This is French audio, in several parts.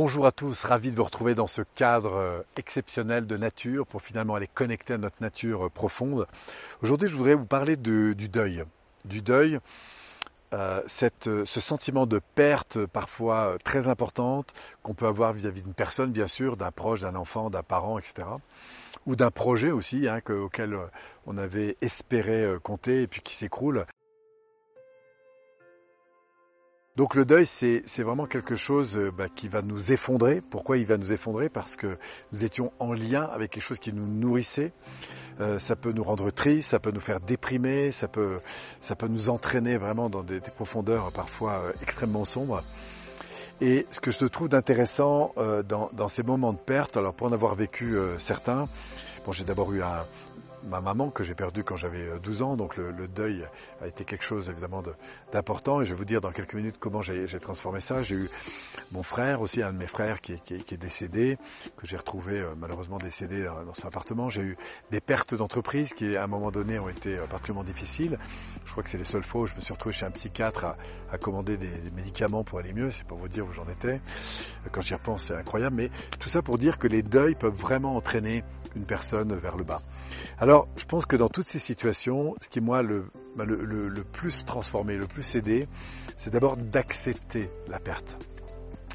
Bonjour à tous, ravi de vous retrouver dans ce cadre euh, exceptionnel de nature pour finalement aller connecter à notre nature euh, profonde. Aujourd'hui, je voudrais vous parler du deuil. Du deuil, euh, ce sentiment de perte parfois très importante qu'on peut avoir vis-à-vis d'une personne, bien sûr, d'un proche, d'un enfant, d'un parent, etc. Ou d'un projet aussi, hein, auquel on avait espéré compter et puis qui s'écroule. Donc le deuil, c'est vraiment quelque chose euh, bah, qui va nous effondrer. Pourquoi il va nous effondrer? Parce que nous étions en lien avec quelque chose qui nous nourrissait. Euh, ça peut nous rendre tristes, ça peut nous faire déprimer, ça peut, ça peut nous entraîner vraiment dans des, profondeurs parfois euh, extrêmement sombres. Et ce que je trouve d'intéressant dans, dans, ces moments de perte, alors pour en avoir vécu certains, bon j'ai d'abord eu un, ma maman que j'ai perdue quand j'avais 12 euh, ans, donc le, deuil a été quelque chose évidemment d'important. Et je vais vous dire dans quelques minutes comment j'ai transformé ça. J'ai eu mon frère aussi, un de mes frères qui est, décédé, que j'ai retrouvé euh, malheureusement décédé dans, son appartement. J'ai eu des pertes d'entreprise qui à un moment donné ont été euh, particulièrement difficiles. Je crois que c'est les seules fois où je me suis retrouvé chez un psychiatre à, commander des, médicaments pour aller mieux. C'est pour vous dire où j'en étais. Quand j'y repense, c'est incroyable. Mais tout ça pour dire que les deuils peuvent vraiment entraîner une personne vers le bas. Je pense que dans toutes ces situations, ce qui moi le, bah, le, plus transformé, le plus aidé, c'est d'abord d'accepter la perte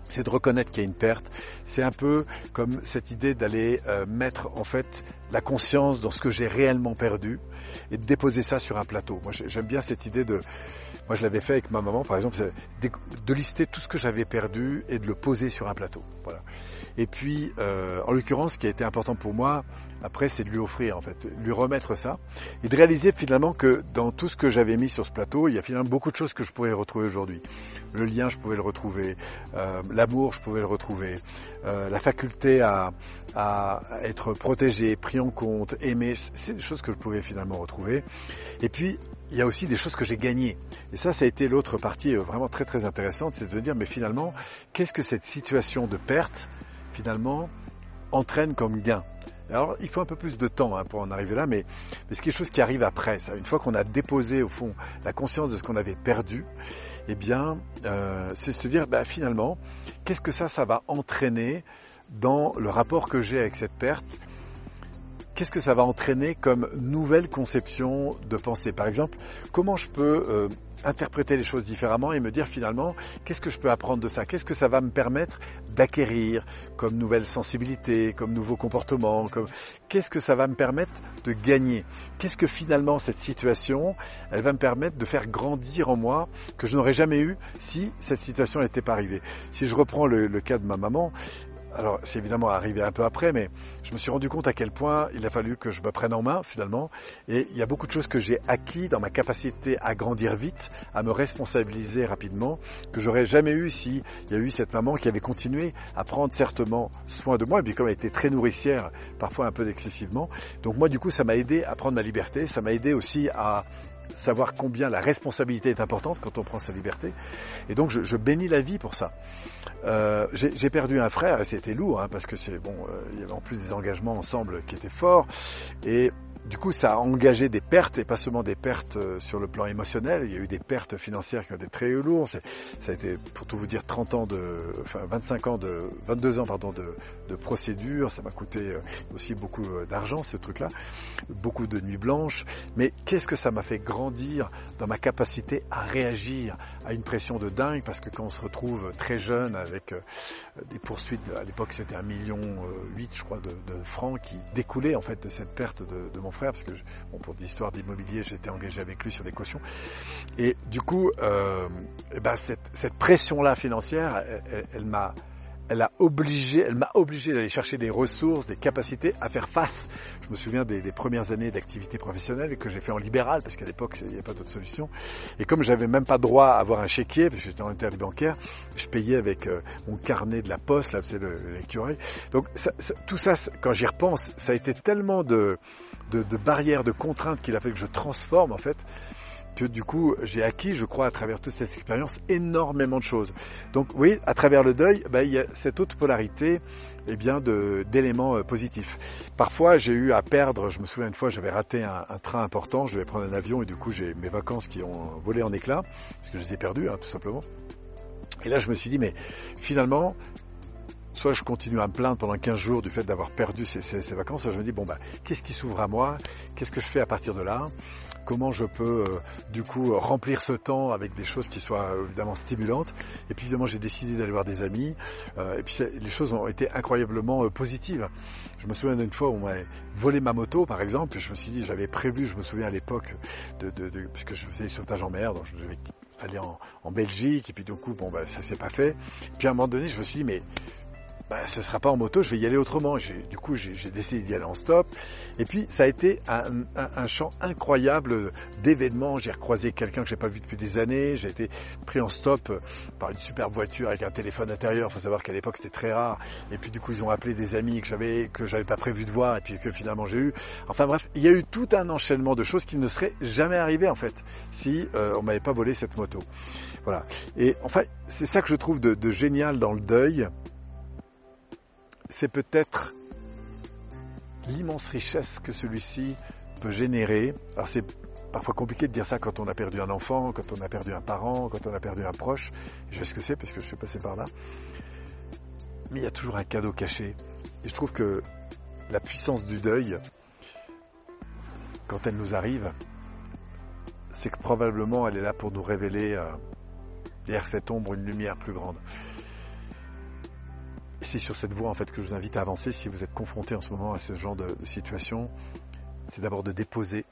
c'est de reconnaître qu'il y a une perte. C'est un peu comme cette idée d'aller euh, mettre en fait la conscience dans ce que j'ai réellement perdu et de déposer ça sur un plateau. Moi j'aime bien cette idée de moi, je l'avais fait avec ma maman, par exemple, de lister tout ce que j'avais perdu et de le poser sur un plateau. Voilà. Et puis, euh, en l'occurrence, ce qui a été important pour moi, après, c'est de lui offrir, en fait, lui remettre ça, et de réaliser finalement que dans tout ce que j'avais mis sur ce plateau, il y a finalement beaucoup de choses que je pourrais retrouver aujourd'hui. Le lien, je pouvais le retrouver, euh, l'amour, je pouvais le retrouver, euh, la faculté à, à être protégé, pris en compte, aimé, c'est des choses que je pouvais finalement retrouver. Et puis, il y a aussi des choses que j'ai gagnées. Et ça, ça a été l'autre partie euh, vraiment très très intéressante, c'est de dire, mais finalement, qu'est-ce que cette situation de perte, finalement, entraîne comme gain? Alors, il faut un peu plus de temps hein, pour en arriver là, mais, mais c'est quelque chose qui arrive après. Ça. Une fois qu'on a déposé au fond la conscience de ce qu'on avait perdu, eh bien, euh, c'est se dire, bah, finalement, qu'est-ce que ça, ça va entraîner dans le rapport que j'ai avec cette perte? Qu'est-ce que ça va entraîner comme nouvelle conception de pensée? Par exemple, comment je peux euh, interpréter les choses différemment et me dire finalement qu'est-ce que je peux apprendre de ça? Qu'est-ce que ça va me permettre d'acquérir comme nouvelle sensibilité, comme nouveau comportement comme... Qu'est-ce que ça va me permettre de gagner? Qu'est-ce que finalement cette situation, elle va me permettre de faire grandir en moi que je n'aurais jamais eu si cette situation n'était pas arrivée? Si je reprends le, le cas de ma maman, alors c'est évidemment arrivé un peu après, mais je me suis rendu compte à quel point il a fallu que je me prenne en main finalement. Et il y a beaucoup de choses que j'ai acquis dans ma capacité à grandir vite, à me responsabiliser rapidement, que j'aurais jamais eu si il y a eu cette maman qui avait continué à prendre certainement soin de moi, et puis comme elle était très nourricière, parfois un peu excessivement. Donc moi du coup ça m'a aidé à prendre ma liberté, ça m'a aidé aussi à savoir combien la responsabilité est importante quand on prend sa liberté. Et donc je, bénis la vie pour ça. Euh, j'ai perdu un frère et c'était lourd hein, parce que c'est bon, euh, il y avait en plus des engagements ensemble qui étaient forts et du coup, ça a engagé des pertes et pas seulement des pertes euh, sur le plan émotionnel. Il y a eu des pertes financières qui ont été très lourdes. Ça a été, pour tout vous dire, 30 ans de, enfin 25 ans de, 22 ans pardon de, de procédure. Ça m'a coûté euh, aussi beaucoup euh, d'argent ce truc-là, beaucoup de nuits blanches. Mais qu'est-ce que ça m'a fait grandir dans ma capacité à réagir à une pression de dingue? Parce que quand on se retrouve très jeune avec des poursuites, à l'époque c'était un million huit, je crois, de, francs qui découlaient en fait de cette perte de mon frère, parce que bon, pour des histoires d'immobilier, j'étais engagé avec lui sur des cautions. Et du coup, euh, eh ben cette, cette pression-là financière, elle, m'a elle a obligé, elle m'a obligé d'aller chercher des ressources, des capacités à faire face. Je me souviens des, premières années d'activité professionnelle que j'ai fait en libéral parce qu'à l'époque il n'y avait pas d'autre solution. Et comme j'avais même pas droit à avoir un chéquier parce que j'étais en interdit bancaire, je payais avec euh, mon carnet de la poste, là c'est le, le Donc tout ça, quand j'y repense, ça a été tellement de, de barrières, de contraintes qu'il a fait que je transforme en fait, que du coup j'ai acquis, je crois, à travers toute cette expérience, énormément de choses. Donc oui, à travers le deuil, bah, il y a cette autre polarité eh bien d'éléments euh, positifs. Parfois j'ai eu à perdre, je me souviens une fois j'avais raté un, un, train important, je devais prendre un avion et du coup j'ai mes vacances qui ont volé en éclats, parce que je les ai perdues hein, tout simplement. Et là je me suis dit mais finalement soit je continue à me plaindre pendant 15 jours du fait d'avoir perdu ces, ces, vacances, soit je me dis, bon, bah, qu'est-ce qui s'ouvre à moi? Qu'est-ce que je fais à partir de là? Comment je peux, euh, du coup, remplir ce temps avec des choses qui soient euh, évidemment stimulantes? Et puis, évidemment, j'ai décidé d'aller voir des amis. Euh, et puis, les choses ont été incroyablement positives. Je me souviens d'une fois où on m'a volé ma moto, par exemple, et je me suis dit, j'avais prévu, je me souviens à l'époque, de, de, de, puisque je faisais des sauvetages en mer, donc je devais aller en, en Belgique, et puis du coup, bon, bah, ça s'est pas fait. Puis à un moment donné, je me suis dit, mais bah, ce sera pas en moto, je vais y aller autrement. Du coup, j'ai décidé d'y aller en stop. Et puis, ça a été un, champ incroyable d'événements. J'ai recroisé quelqu'un que j'ai pas vu depuis des années. J'ai été pris en stop par une superbe voiture avec un téléphone intérieur. Faut savoir qu'à l'époque, c'était très rare. Et puis, du coup, ils ont appelé des amis que j'avais que j'avais pas prévu de voir et puis que finalement j'ai eu. Enfin bref, il y a eu tout un enchaînement de choses qui ne seraient jamais arrivées en fait si euh, on m'avait pas volé cette moto. Voilà. Et enfin, c'est ça que je trouve de génial dans le deuil c'est peut-être l'immense richesse que celui-ci peut générer. Alors c'est parfois compliqué de dire ça quand on a perdu un enfant, quand on a perdu un parent, quand on a perdu un proche. Je sais ce que c'est parce que je suis passé par là. Mais il y a toujours un cadeau caché. Et je trouve que la puissance du deuil, quand elle nous arrive, c'est que probablement elle est là pour nous révéler euh, derrière cette ombre une lumière plus grande. Et c'est sur cette voie en fait que je vous invite à avancer si vous êtes confronté en ce moment à ce genre de, situation. C'est d'abord de déposer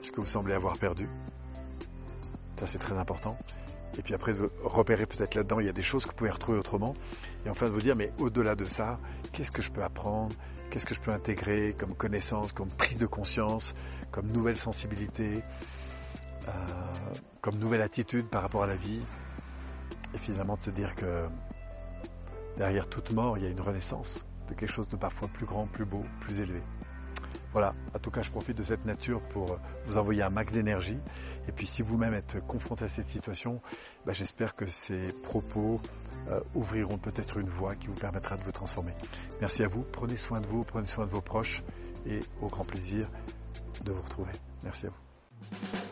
ce que vous semblez avoir perdu. Ça c'est très important. Et puis après de repérer peut-être là-dedans, il y a des choses que vous pouvez retrouver autrement. Et enfin de vous dire, mais au-delà de ça, qu'est-ce que je peux apprendre? Qu'est-ce que je peux intégrer comme connaissance, comme prise de conscience, comme nouvelle sensibilité, euh, comme nouvelle attitude par rapport à la vie? Et finalement de se dire que derrière toute mort, il y a une renaissance de quelque chose de parfois plus grand, plus beau, plus élevé. Voilà, en tout cas, je profite de cette nature pour vous envoyer un max d'énergie. Et puis, si vous-même êtes confronté à cette situation, bah, j'espère que ces propos euh, ouvriront peut-être une voie qui vous permettra de vous transformer. Merci à vous, prenez soin de vous, prenez soin de vos proches et au grand plaisir de vous retrouver. Merci à vous.